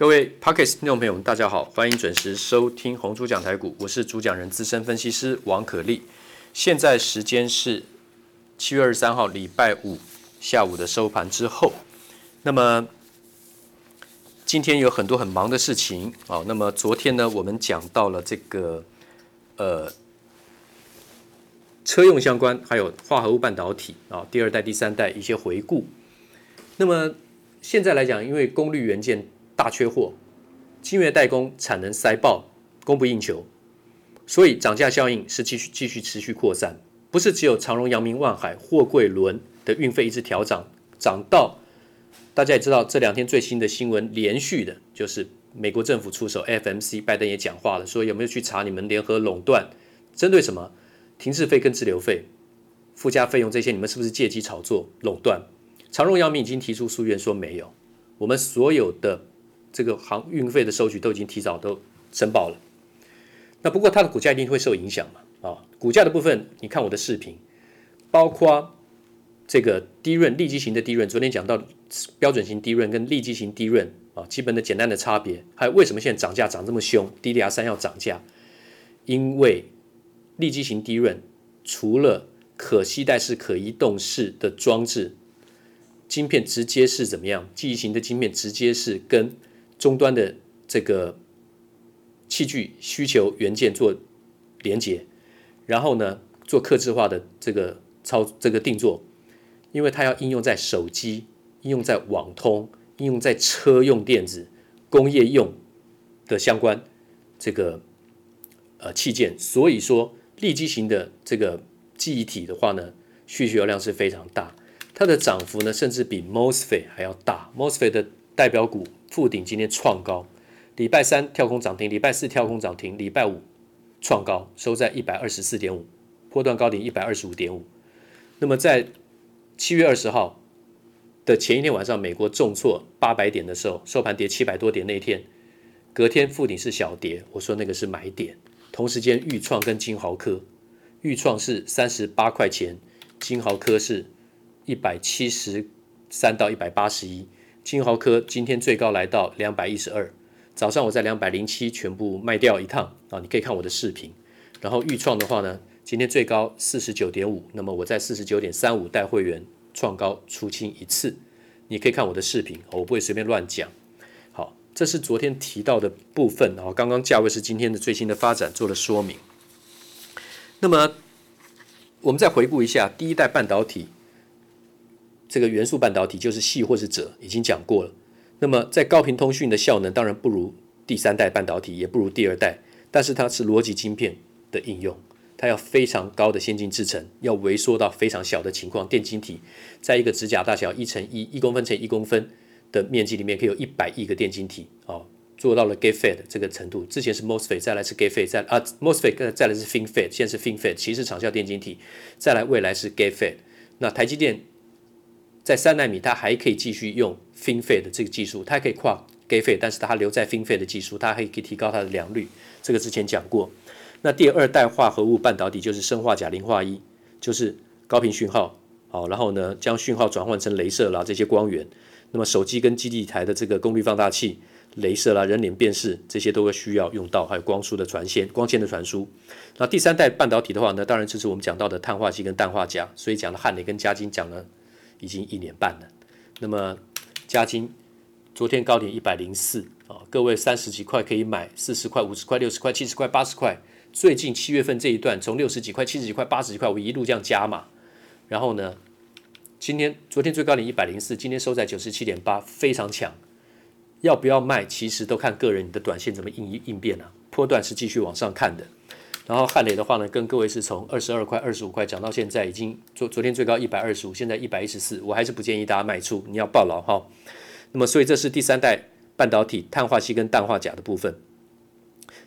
各位 Podcast 听众朋友们，大家好，欢迎准时收听红猪讲台股，我是主讲人资深分析师王可立。现在时间是七月二十三号礼拜五下午的收盘之后。那么今天有很多很忙的事情啊。那么昨天呢，我们讲到了这个呃车用相关，还有化合物半导体啊，第二代、第三代一些回顾。那么现在来讲，因为功率元件。大缺货，晶圆代工产能塞爆，供不应求，所以涨价效应是继续继续持续扩散。不是只有长荣、阳明、万海、货柜轮的运费一直调涨，涨到大家也知道，这两天最新的新闻，连续的就是美国政府出手，FMC 拜登也讲话了，说有没有去查你们联合垄断，针对什么停滞费跟滞留费、附加费用这些，你们是不是借机炒作垄断？长荣、阳明已经提出诉愿说没有，我们所有的。这个航运费的收取都已经提早都申报了，那不过它的股价一定会受影响嘛？啊、股价的部分，你看我的视频，包括这个低润利基型的低润，昨天讲到标准型低润跟利基型低润啊，基本的简单的差别，还有为什么现在涨价涨这么凶？DDR 三要涨价，因为利基型低润除了可携带式、可移动式的装置，晶片直接是怎么样？记忆型的晶片直接是跟终端的这个器具需求元件做连接，然后呢做客制化的这个操这个定做，因为它要应用在手机、应用在网通、应用在车用电子、工业用的相关这个呃器件，所以说立基型的这个记忆体的话呢，需求量是非常大，它的涨幅呢甚至比 MOSFET 还要大，MOSFET 的代表股。富鼎今天创高，礼拜三跳空涨停，礼拜四跳空涨停，礼拜五创高，收在一百二十四点五，波段高点一百二十五点五。那么在七月二十号的前一天晚上，美国重挫八百点的时候，收盘跌七百多点那一天，隔天富鼎是小跌，我说那个是买点。同时间，钰创跟金豪科，钰创是三十八块钱，金豪科是一百七十三到一百八十一。晶豪科今天最高来到两百一十二，早上我在两百零七全部卖掉一趟啊，你可以看我的视频。然后预创的话呢，今天最高四十九点五，那么我在四十九点三五带会员创高出清一次，你可以看我的视频，我不会随便乱讲。好，这是昨天提到的部分啊，刚刚价位是今天的最新的发展做了说明。那么我们再回顾一下第一代半导体。这个元素半导体就是矽或是者，已经讲过了。那么在高频通讯的效能当然不如第三代半导体，也不如第二代，但是它是逻辑晶片的应用，它要非常高的先进制程，要微缩到非常小的情况，电晶体在一个指甲大小一乘一，一公分乘一公分的面积里面，可以有一百亿个电晶体哦，做到了 Gate Fed 这个程度。之前是 MOSFET，再来是 Gate Fed，再啊 MOSFET，再来是 FinFET，现在是 FinFET，其实长效电晶体，再来未来是 Gate Fed。那台积电。在三纳米，它还可以继续用 FinFET 的这个技术，它还可以跨 Gate FET，但是它留在 FinFET 的技术，它还可以提高它的良率。这个之前讲过。那第二代化合物半导体就是砷化镓磷化一，就是高频讯号，好，然后呢将讯号转换成镭射啦这些光源。那么手机跟基地台的这个功率放大器、镭射啦、人脸辨识这些都会需要用到，还有光速的传线、光纤的传输。那第三代半导体的话呢，当然就是我们讲到的碳化硅跟氮化镓，所以讲了汉磊跟嘉金讲了。已经一年半了，那么嘉金昨天高点一百零四啊，各位三十几块可以买，四十块、五十块、六十块、七十块、八十块。最近七月份这一段，从六十几块、七十几块、八十几块，我一路这样加嘛。然后呢，今天昨天最高点一百零四，今天收在九十七点八，非常强。要不要卖？其实都看个人你的短线怎么应应变啊。波段是继续往上看的。然后汉磊的话呢，跟各位是从二十二块、二十五块涨到现在，已经昨昨天最高一百二十五，现在一百一十四，我还是不建议大家卖出，你要抱牢哈。那么，所以这是第三代半导体碳化硅跟氮化镓的部分。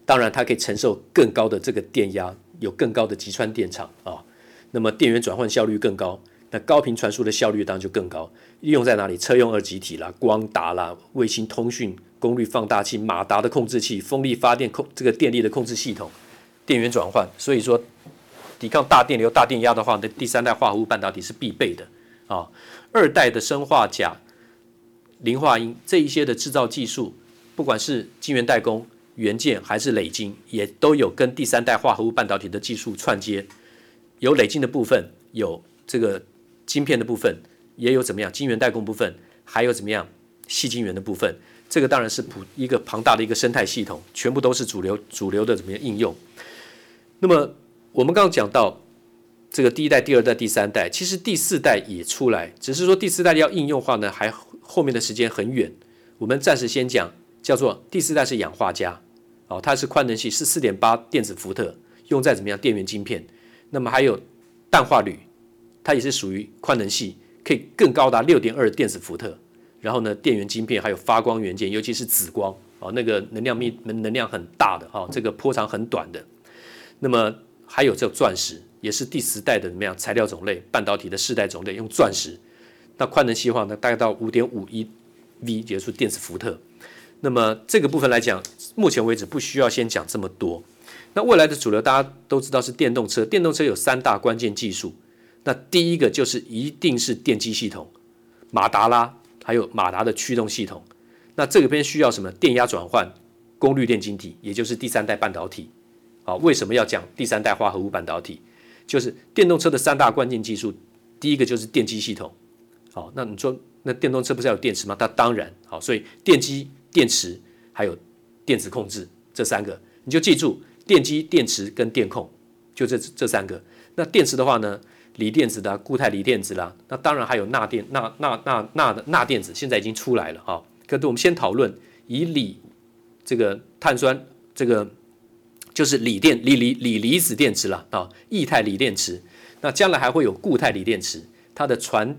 当然，它可以承受更高的这个电压，有更高的击穿电场啊。那么电源转换效率更高，那高频传输的效率当然就更高。应用在哪里？车用二极体啦、光达啦、卫星通讯、功率放大器、马达的控制器、风力发电控这个电力的控制系统。电源转换，所以说抵抗大电流、大电压的话，那第三代化合物半导体是必备的啊。二代的砷化镓、磷化銦这一些的制造技术，不管是晶圆代工、元件还是磊晶，也都有跟第三代化合物半导体的技术串接，有磊晶的部分，有这个晶片的部分，也有怎么样晶圆代工部分，还有怎么样细晶圆的部分。这个当然是普一个庞大的一个生态系统，全部都是主流主流的怎么样应用。那么我们刚刚讲到这个第一代、第二代、第三代，其实第四代也出来，只是说第四代要应用化呢，还后面的时间很远。我们暂时先讲，叫做第四代是氧化镓，哦，它是宽能系，是四点八电子伏特，用在怎么样电源晶片。那么还有氮化铝，它也是属于宽能系，可以更高达六点二电子伏特。然后呢，电源晶片还有发光元件，尤其是紫光哦，那个能量密能量很大的哈，这个波长很短的。那么还有这钻石，也是第十代的怎么样材料种类，半导体的世代种类用钻石。那宽能细化呢，大概到五点五一 V，也就是电子伏特。那么这个部分来讲，目前为止不需要先讲这么多。那未来的主流大家都知道是电动车，电动车有三大关键技术。那第一个就是一定是电机系统，马达啦。还有马达的驱动系统，那这个边需要什么？电压转换、功率电晶体，也就是第三代半导体。好，为什么要讲第三代化合物半导体？就是电动车的三大关键技术，第一个就是电机系统。好，那你说那电动车不是要有电池吗？它当然好，所以电机、电池还有电子控制这三个，你就记住电机、电池跟电控，就这这三个。那电池的话呢？锂电子的、固态锂电子啦，那当然还有钠电、钠、钠、钠、钠的钠电子，现在已经出来了啊。可是我们先讨论以锂这个碳酸，这个就是锂电、锂离锂离子电池了啊，液态锂电池。那将来还会有固态锂电池，它的传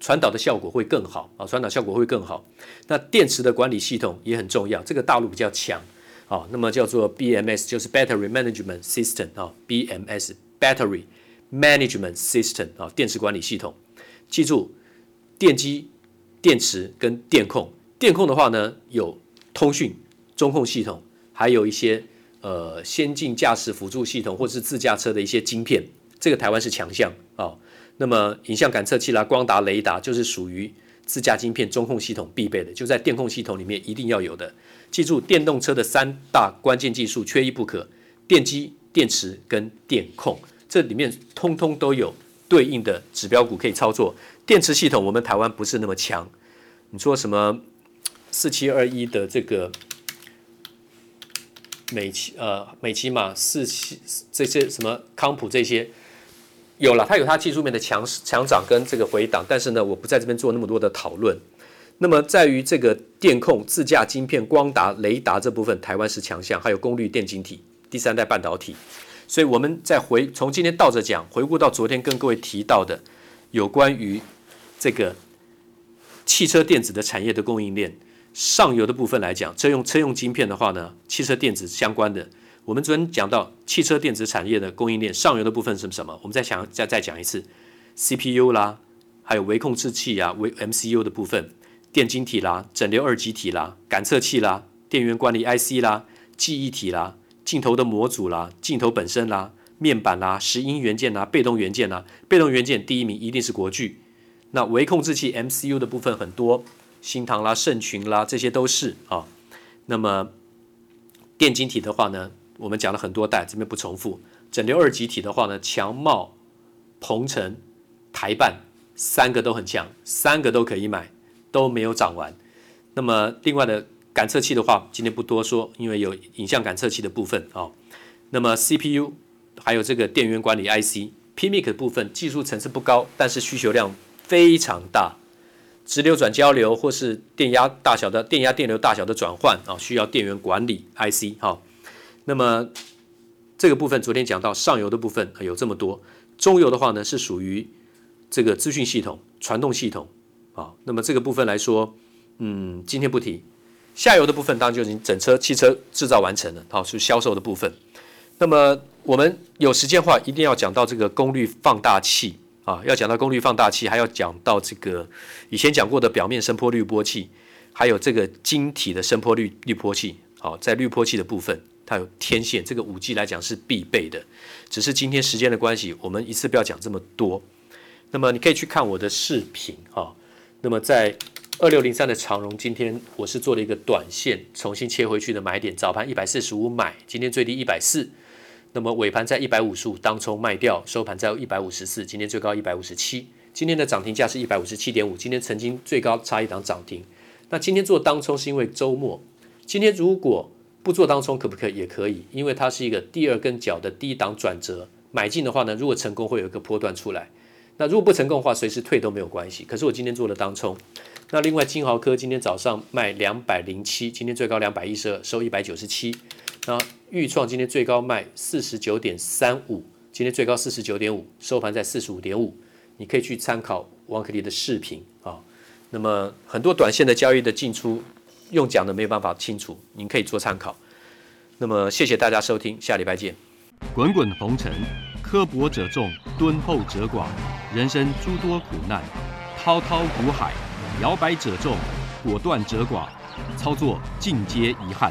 传导的效果会更好啊，传导效果会更好。那电池的管理系统也很重要，这个大陆比较强啊。那么叫做 BMS，就是 Battery Management System 啊，BMS Battery。Management System 啊，电池管理系统，记住，电机、电池跟电控。电控的话呢，有通讯、中控系统，还有一些呃先进驾驶辅助系统或者是自驾车的一些晶片。这个台湾是强项啊。那么影像感测器啦、光达、雷达，就是属于自驾晶片中控系统必备的，就在电控系统里面一定要有的。记住，电动车的三大关键技术缺一不可：电机、电池跟电控。这里面通通都有对应的指标股可以操作。电池系统我们台湾不是那么强，你说什么四七二一的这个美奇呃美奇玛四七这些什么康普这些有了，它有它技术面的强强涨跟这个回档，但是呢，我不在这边做那么多的讨论。那么在于这个电控、自驾晶片、光达、雷达这部分，台湾是强项，还有功率电晶体、第三代半导体。所以，我们再回从今天倒着讲，回顾到昨天跟各位提到的有关于这个汽车电子的产业的供应链上游的部分来讲，车用车用晶片的话呢，汽车电子相关的，我们昨天讲到汽车电子产业的供应链上游的部分是什么？我们再想再再讲一次，CPU 啦，还有微控制器啊，微 MCU 的部分，电晶体啦，整流二极体啦，感测器啦，电源管理 IC 啦，记忆体啦。镜头的模组啦，镜头本身啦，面板啦，石英元件啦，被动元件啦，被动元件第一名一定是国巨。那微控制器 MCU 的部分很多，新唐啦、盛群啦，这些都是啊。那么电晶体的话呢，我们讲了很多代，这边不重复。整流二极体的话呢，强茂、鹏程、台半三个都很强，三个都可以买，都没有涨完。那么另外的。感测器的话，今天不多说，因为有影像感测器的部分啊、那么 CPU 还有这个电源管理 IC、PMIC 的部分，技术层次不高，但是需求量非常大。直流转交流或是电压大小的电压电流大小的转换啊、需要电源管理 IC 哈、哦。那么这个部分昨天讲到上游的部分有这么多，中游的话呢是属于这个资讯系统、传动系统啊、那么这个部分来说，嗯，今天不提。下游的部分当然就已经整车汽车制造完成了，好，是销售的部分。那么我们有时间的话，一定要讲到这个功率放大器啊，要讲到功率放大器，还要讲到这个以前讲过的表面声波滤波器，还有这个晶体的声波滤滤波器。好，在滤波器的部分，它有天线，这个五 G 来讲是必备的。只是今天时间的关系，我们一次不要讲这么多。那么你可以去看我的视频啊。那么在二六零三的长荣，今天我是做了一个短线重新切回去的买点，早盘一百四十五买，今天最低一百四，那么尾盘在一百五十五当冲卖掉，收盘在一百五十四，今天最高一百五十七，今天的涨停价是一百五十七点五，今天曾经最高差一档涨停。那今天做当冲是因为周末，今天如果不做当冲可不可以？也可以，因为它是一个第二根脚的低档转折，买进的话呢，如果成功会有一个波段出来，那如果不成功的话，随时退都没有关系。可是我今天做了当冲。那另外金豪科今天早上卖两百零七，今天最高两百一十二，收一百九十七。那预创今天最高卖四十九点三五，今天最高四十九点五，收盘在四十五点五。你可以去参考王可立的视频啊。那么很多短线的交易的进出。用讲的没有办法清楚，您可以做参考。那么谢谢大家收听，下礼拜见。滚滚红尘，刻薄者众，敦厚者寡；人生诸多苦难，滔滔苦海，摇摆者众，果断者寡。操作尽皆遗憾。